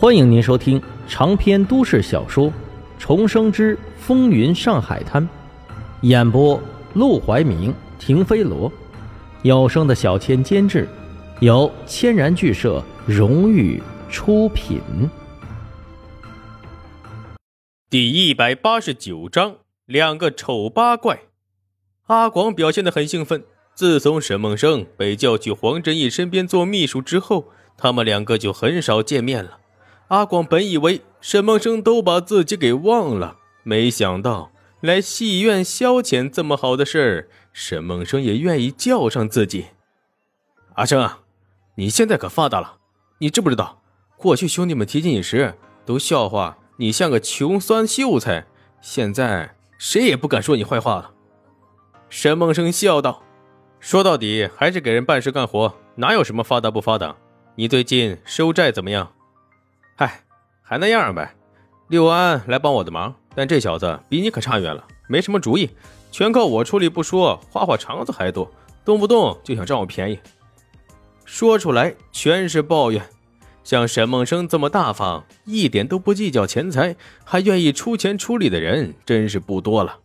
欢迎您收听长篇都市小说《重生之风云上海滩》，演播：陆怀明、停飞罗，有声的小千监制，由千然剧社荣誉出品。第一百八十九章，两个丑八怪。阿广表现得很兴奋。自从沈梦生被叫去黄振义身边做秘书之后，他们两个就很少见面了。阿广本以为沈梦生都把自己给忘了，没想到来戏院消遣这么好的事儿，沈梦生也愿意叫上自己。阿生，你现在可发达了，你知不知道？过去兄弟们提起你时都笑话你像个穷酸秀才，现在谁也不敢说你坏话了。沈梦生笑道：“说到底还是给人办事干活，哪有什么发达不发达？你最近收债怎么样？”嗨，还那样呗。六安来帮我的忙，但这小子比你可差远了，没什么主意，全靠我出力不说，花花肠子还多，动不动就想占我便宜，说出来全是抱怨。像沈梦生这么大方，一点都不计较钱财，还愿意出钱出力的人，真是不多了。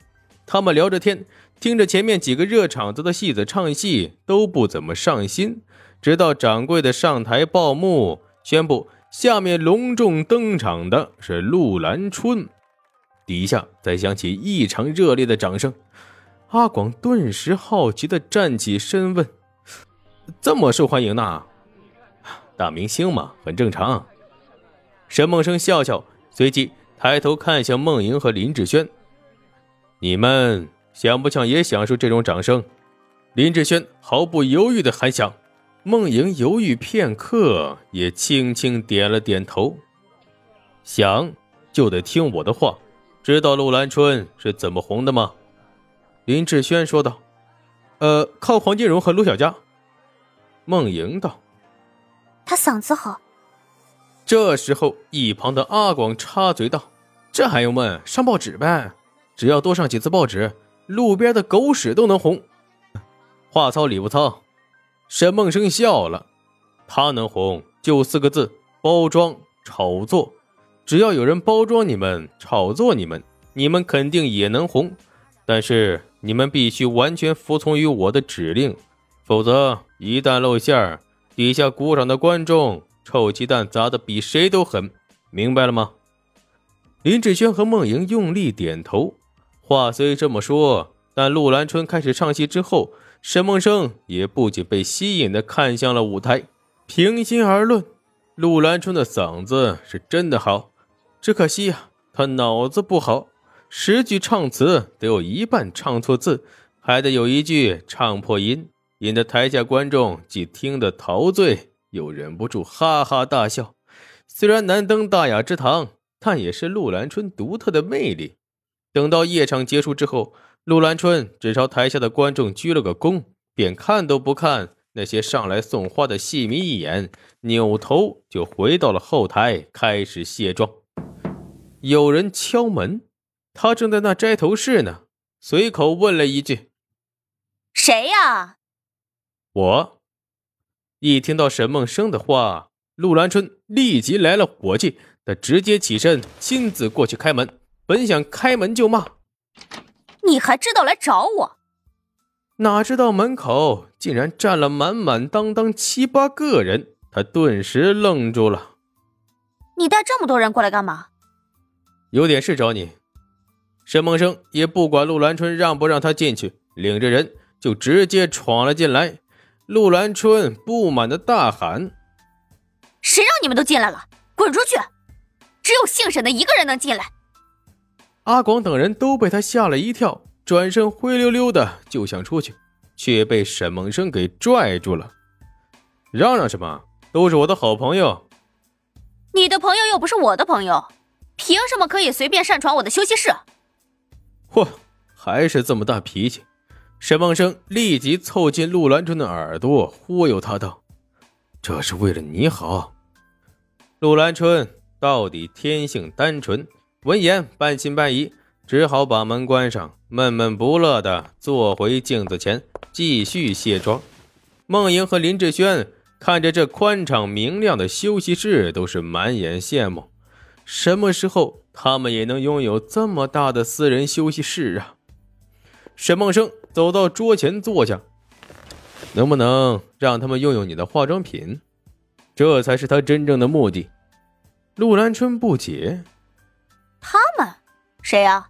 他们聊着天，听着前面几个热场子的戏子唱戏，都不怎么上心。直到掌柜的上台报幕，宣布。下面隆重登场的是陆兰春，底下再响起异常热烈的掌声。阿广顿时好奇的站起身问：“这么受欢迎呢？大明星嘛，很正常。”沈梦生笑笑，随即抬头看向孟莹和林志轩：“你们想不想也享受这种掌声？”林志轩毫不犹豫的喊响。梦莹犹豫片刻，也轻轻点了点头。想就得听我的话。知道陆兰春是怎么红的吗？林志轩说道：“呃，靠黄金荣和陆小佳。”梦莹道：“他嗓子好。”这时候，一旁的阿广插嘴道：“这还用问？上报纸呗！只要多上几次报纸，路边的狗屎都能红。话糙理不糙。”沈梦生笑了，他能红就四个字：包装炒作。只要有人包装你们、炒作你们，你们肯定也能红。但是你们必须完全服从于我的指令，否则一旦露馅儿，底下鼓掌的观众臭鸡蛋砸的比谁都狠，明白了吗？林志轩和孟莹用力点头。话虽这么说，但陆兰春开始唱戏之后。沈梦生也不仅被吸引的看向了舞台。平心而论，陆兰春的嗓子是真的好，只可惜呀，他脑子不好，十句唱词得有一半唱错字，还得有一句唱破音，引得台下观众既听得陶醉，又忍不住哈哈大笑。虽然难登大雅之堂，但也是陆兰春独特的魅力。等到夜场结束之后。陆兰春只朝台下的观众鞠了个躬，便看都不看那些上来送花的戏迷一眼，扭头就回到了后台开始卸妆。有人敲门，他正在那摘头饰呢，随口问了一句：“谁呀？”我。一听到沈梦生的话，陆兰春立即来了火气，他直接起身亲自过去开门，本想开门就骂。你还知道来找我？哪知道门口竟然站了满满当当七八个人，他顿时愣住了。你带这么多人过来干嘛？有点事找你。沈梦生也不管陆兰春让不让他进去，领着人就直接闯了进来。陆兰春不满的大喊：“谁让你们都进来了？滚出去！只有姓沈的一个人能进来。”阿广等人都被他吓了一跳，转身灰溜溜的就想出去，却被沈梦生给拽住了。嚷嚷什么？都是我的好朋友。你的朋友又不是我的朋友，凭什么可以随便擅闯我的休息室？嚯，还是这么大脾气！沈梦生立即凑近陆兰春的耳朵，忽悠他道：“这是为了你好。”陆兰春到底天性单纯。闻言，半信半疑，只好把门关上，闷闷不乐地坐回镜子前，继续卸妆。孟莹和林志轩看着这宽敞明亮的休息室，都是满眼羡慕。什么时候他们也能拥有这么大的私人休息室啊？沈梦生走到桌前坐下，能不能让他们用用你的化妆品？这才是他真正的目的。陆兰春不解：“他们谁呀？”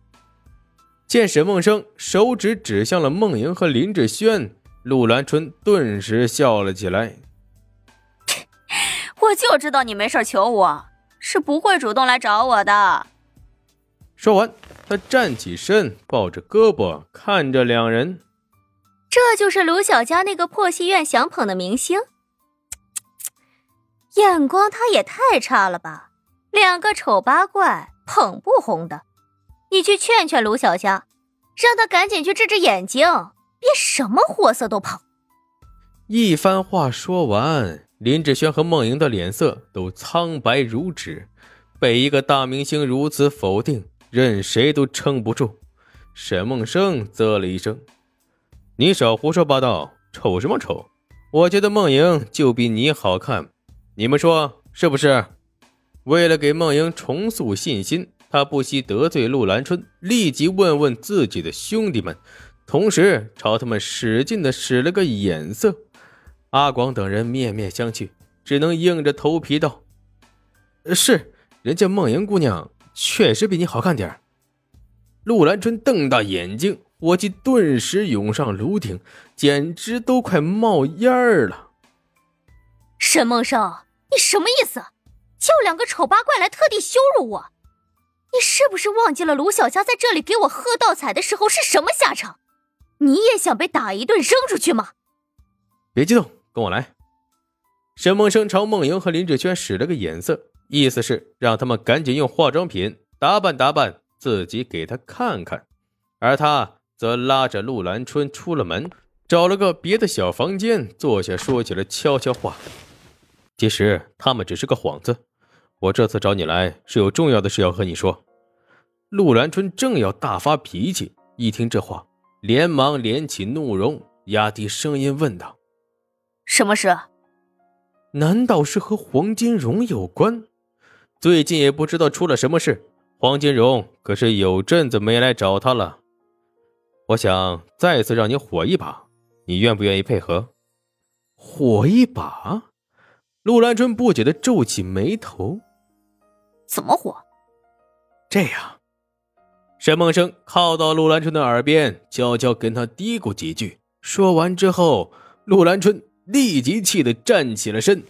见沈梦生手指指向了梦莹和林志轩，陆兰春顿时笑了起来。我就知道你没事求我，是不会主动来找我的。说完，他站起身，抱着胳膊看着两人。这就是卢小佳那个破戏院想捧的明星，眼光他也太差了吧！两个丑八怪捧不红的，你去劝劝卢小香，让她赶紧去治治眼睛，别什么货色都捧。一番话说完。林志轩和孟莹的脸色都苍白如纸，被一个大明星如此否定，任谁都撑不住。沈梦生啧了一声：“你少胡说八道，丑什么丑？我觉得孟莹就比你好看，你们说是不是？”为了给孟莹重塑信心，他不惜得罪陆兰春，立即问问自己的兄弟们，同时朝他们使劲的使了个眼色。阿广等人面面相觑，只能硬着头皮道：“是，人家梦莹姑娘确实比你好看点陆兰春瞪大眼睛，火气顿时涌上颅顶，简直都快冒烟儿了。沈梦生，你什么意思？叫两个丑八怪来特地羞辱我？你是不是忘记了卢小佳在这里给我喝倒彩的时候是什么下场？你也想被打一顿扔出去吗？别激动。跟我来。沈梦生朝梦莹和林志轩使了个眼色，意思是让他们赶紧用化妆品打扮打扮自己给他看看，而他则拉着陆兰春出了门，找了个别的小房间坐下，说起了悄悄话。其实他们只是个幌子，我这次找你来是有重要的事要和你说。陆兰春正要大发脾气，一听这话，连忙敛起怒容，压低声音问道。什么事？难道是和黄金荣有关？最近也不知道出了什么事。黄金荣可是有阵子没来找他了。我想再次让你火一把，你愿不愿意配合？火一把？陆兰春不解的皱起眉头。怎么火？这样。沈梦生靠到陆兰春的耳边，悄悄跟他嘀咕几句。说完之后，陆兰春。立即气得站起了身。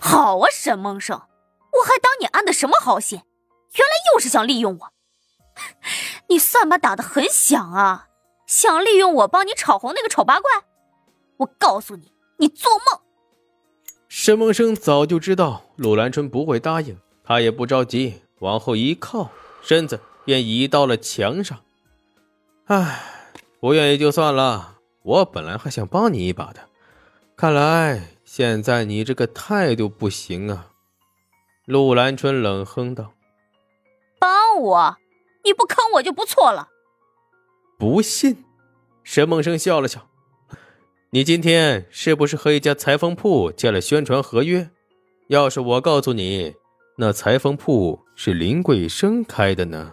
好啊，沈梦生，我还当你安的什么好心，原来又是想利用我。你算盘打得很响啊，想利用我帮你炒红那个丑八怪？我告诉你，你做梦！沈梦生早就知道陆兰春不会答应，他也不着急，往后一靠，身子便移到了墙上。唉，不愿意就算了，我本来还想帮你一把的。看来现在你这个态度不行啊！陆兰春冷哼道：“帮我？你不坑我就不错了。”不信？沈梦生笑了笑：“你今天是不是和一家裁缝铺签了宣传合约？要是我告诉你，那裁缝铺是林桂生开的呢？”